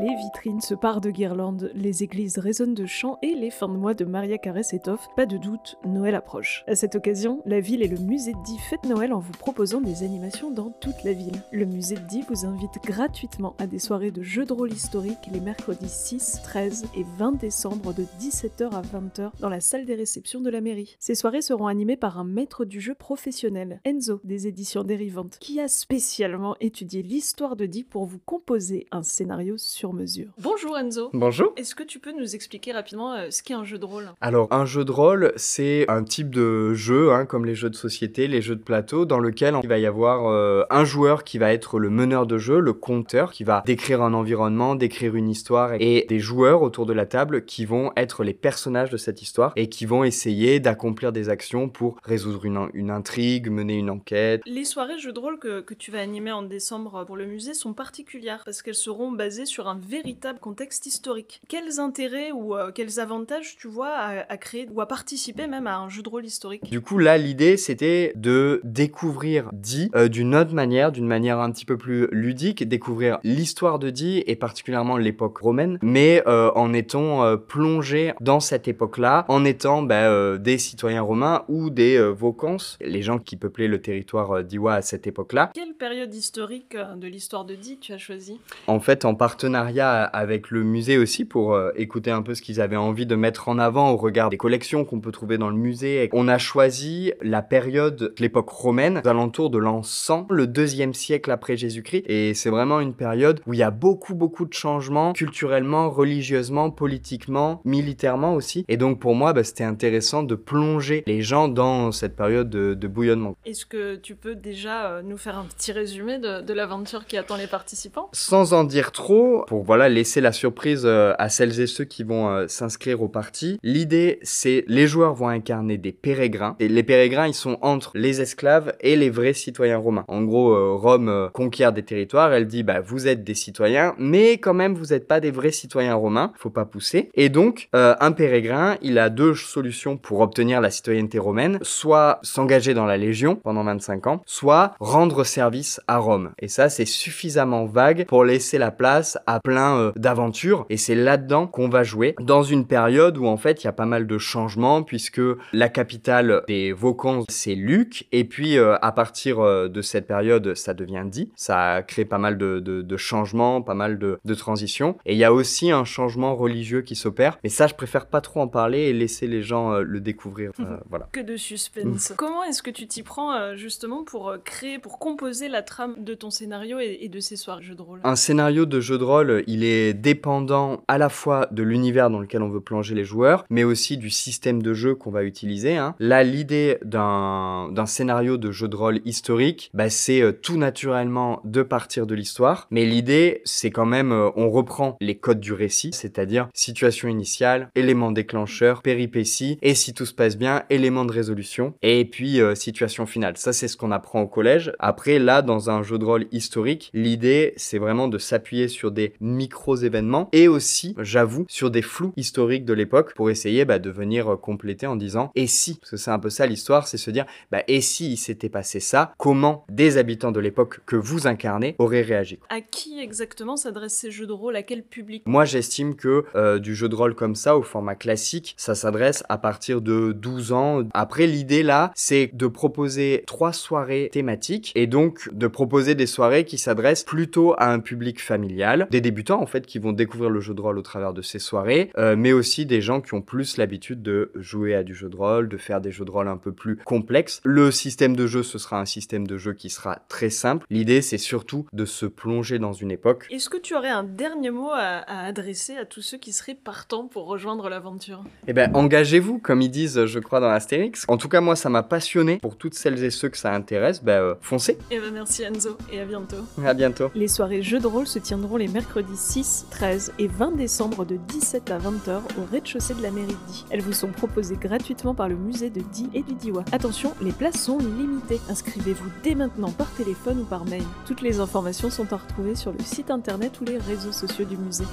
Les vitrines se parent de guirlandes, les églises résonnent de chants et les fins de mois de Maria Carré s'étoffent. Pas de doute, Noël approche. À cette occasion, la ville et le musée de Die fêtent Noël en vous proposant des animations dans toute la ville. Le musée de Die vous invite gratuitement à des soirées de jeux de rôle historiques les mercredis 6, 13 et 20 décembre de 17h à 20h dans la salle des réceptions de la mairie. Ces soirées seront animées par un maître du jeu professionnel, Enzo, des éditions dérivantes, qui a spécialement étudié l'histoire de Die pour vous composer un scénario sur mesure. Bonjour Enzo. Bonjour. Est-ce que tu peux nous expliquer rapidement euh, ce qu'est un jeu de rôle? Alors, un jeu de rôle, c'est un type de jeu, hein, comme les jeux de société, les jeux de plateau, dans lequel il va y avoir euh, un joueur qui va être le meneur de jeu, le conteur, qui va décrire un environnement, décrire une histoire, et des joueurs autour de la table qui vont être les personnages de cette histoire et qui vont essayer d'accomplir des actions pour résoudre une, une intrigue, mener une enquête. Les soirées jeux de rôle que, que tu vas animer en décembre pour le musée sont particulières parce qu'elles seront basées sur un véritable contexte historique. Quels intérêts ou euh, quels avantages tu vois à, à créer ou à participer même à un jeu de rôle historique? Du coup, là, l'idée, c'était de découvrir Die euh, d'une autre manière, d'une manière un petit peu plus ludique, découvrir l'histoire de Die et particulièrement l'époque romaine, mais euh, en étant euh, plongé dans cette époque-là, en étant bah, des citoyens romains ou des vocans, les gens qui peuplaient le territoire d'Iwa à cette époque-là. Quelle période historique de l'histoire de Die tu as choisi? En fait, en partenariat avec le musée aussi pour euh, écouter un peu ce qu'ils avaient envie de mettre en avant au regard des collections qu'on peut trouver dans le musée. On a choisi la période de l'époque romaine, aux alentours de l'an 100, le deuxième siècle après Jésus-Christ. Et c'est vraiment une période où il y a beaucoup, beaucoup de changements culturellement, religieusement, politiquement, militairement aussi. Et donc pour moi, bah, c'était intéressant de plonger les gens dans cette période de, de bouillonnement. Est-ce que tu peux déjà euh, nous faire un petit résumé de, de l'aventure qui attend les participants? Sans en dire trop, pour voilà laisser la surprise euh, à celles et ceux qui vont euh, s'inscrire au parti, l'idée c'est les joueurs vont incarner des pérégrins et les pérégrins ils sont entre les esclaves et les vrais citoyens romains. En gros, euh, Rome conquiert des territoires, elle dit bah vous êtes des citoyens, mais quand même vous n'êtes pas des vrais citoyens romains, faut pas pousser. Et donc un pérégrin, il a deux solutions pour obtenir la citoyenneté romaine, soit s'engager dans la légion pendant 25 ans, soit rendre service à Rome. Et ça c'est suffisamment vague pour laisser la place à plein euh, d'aventures. Et c'est là-dedans qu'on va jouer dans une période où en fait il y a pas mal de changements puisque la capitale des Vaucans c'est Luc. Et puis euh, à partir euh, de cette période ça devient dit. Ça crée pas mal de, de- de changements pas mal de, de transitions. Et il y a aussi un changement religieux qui s'opère. Mais ça je préfère pas trop en parler et laisser les gens le découvrir Euh, voilà. Que de suspense. Comment est-ce que tu t'y prends justement pour créer, pour composer la trame de ton scénario et, et de ces soirées jeux de rôle? Un scénario de jeu de rôle, il est dépendant à la fois de l'univers dans lequel on veut plonger les joueurs, mais aussi du système de jeu qu'on va utiliser. hein. Là, l'idée d'un scénario de jeu de rôle historique, bah, c'est euh, tout naturellement de partir de l'histoire, mais l'idée, c'est quand même, euh, on reprend les codes du récit, c'est-à-dire situation initiale, élément déclencheur, péripétie, et si tout se passe bien, élément de résolution, et puis euh, situation finale. Ça, c'est ce qu'on apprend au collège. Après, là, dans un jeu de rôle historique, l'idée, c'est vraiment de s'appuyer sur des micro-événements et aussi, j'avoue, sur des flous historiques de l'époque pour essayer bah, de venir euh, compléter en disant et si? Parce que c'est un peu ça l'histoire, c'est se dire bah, et si il s'était passé ça, comment des habitants de l'époque que vous incarnez auraient réagi? À qui exactement s'adressent ces jeux de rôle? À quel public? Moi, j'estime que euh, du jeu de rôle comme ça, au format classique, ça s'adresse à partir de 12 ans. Après, l'idée là, c'est de proposer trois soirées thématiques et donc de proposer des soirées qui s'adressent plutôt à un public familial, des débutants en fait qui vont découvrir le jeu de rôle au travers de ces soirées, euh, mais aussi des gens qui ont plus l'habitude de jouer à du jeu de rôle, de faire des jeux de rôle un peu plus complexes. Le système de jeu, ce sera un système de jeu qui sera très simple. L'idée, c'est surtout de se plonger dans une époque Est-ce que tu aurais un dernier mot à, à adresser à tous ceux qui seraient partants pour rejoindre l'aventure? Eh ben, engagez-vous, comme ils disent, je crois, dans Astérix. En tout cas, moi, ça m'a passionné. Pour toutes celles et ceux que ça intéresse, ben, euh, foncez. Eh ben merci Enzo et à bientôt. À bientôt. Les soirées jeux de rôle se tiendront les mercredis 6, 13 et 20 décembre de 17 à 20h au rez-de-chaussée de la mairie de. Elles vous sont proposées gratuitement par le musée de Die et du Diwa. Attention, les places sont limitées. Inscrivez-vous dès maintenant par téléphone ou par mail. Toutes les informations sont à retrouver sur le site internet ou les réseaux sociaux du musée.